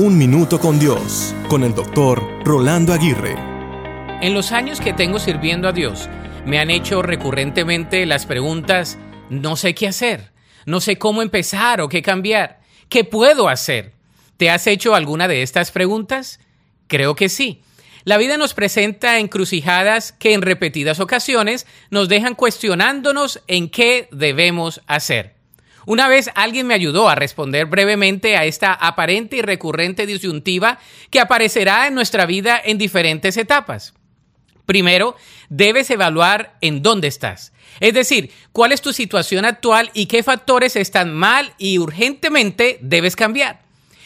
Un Minuto con Dios, con el doctor Rolando Aguirre. En los años que tengo sirviendo a Dios, me han hecho recurrentemente las preguntas, no sé qué hacer, no sé cómo empezar o qué cambiar, ¿qué puedo hacer? ¿Te has hecho alguna de estas preguntas? Creo que sí. La vida nos presenta encrucijadas que en repetidas ocasiones nos dejan cuestionándonos en qué debemos hacer. Una vez alguien me ayudó a responder brevemente a esta aparente y recurrente disyuntiva que aparecerá en nuestra vida en diferentes etapas. Primero, debes evaluar en dónde estás. Es decir, cuál es tu situación actual y qué factores están mal y urgentemente debes cambiar.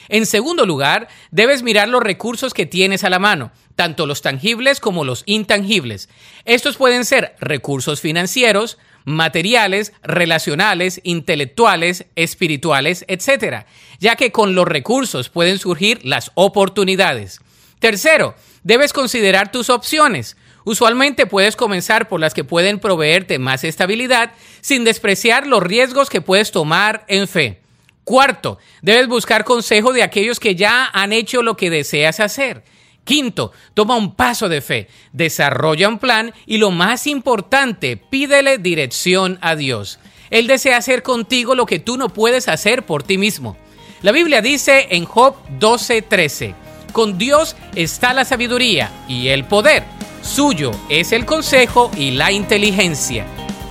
En segundo lugar, debes mirar los recursos que tienes a la mano, tanto los tangibles como los intangibles. Estos pueden ser recursos financieros, materiales, relacionales, intelectuales, espirituales, etc., ya que con los recursos pueden surgir las oportunidades. Tercero, debes considerar tus opciones. Usualmente puedes comenzar por las que pueden proveerte más estabilidad sin despreciar los riesgos que puedes tomar en fe. Cuarto, debes buscar consejo de aquellos que ya han hecho lo que deseas hacer. Quinto, toma un paso de fe, desarrolla un plan y lo más importante, pídele dirección a Dios. Él desea hacer contigo lo que tú no puedes hacer por ti mismo. La Biblia dice en Job 12:13, con Dios está la sabiduría y el poder, suyo es el consejo y la inteligencia.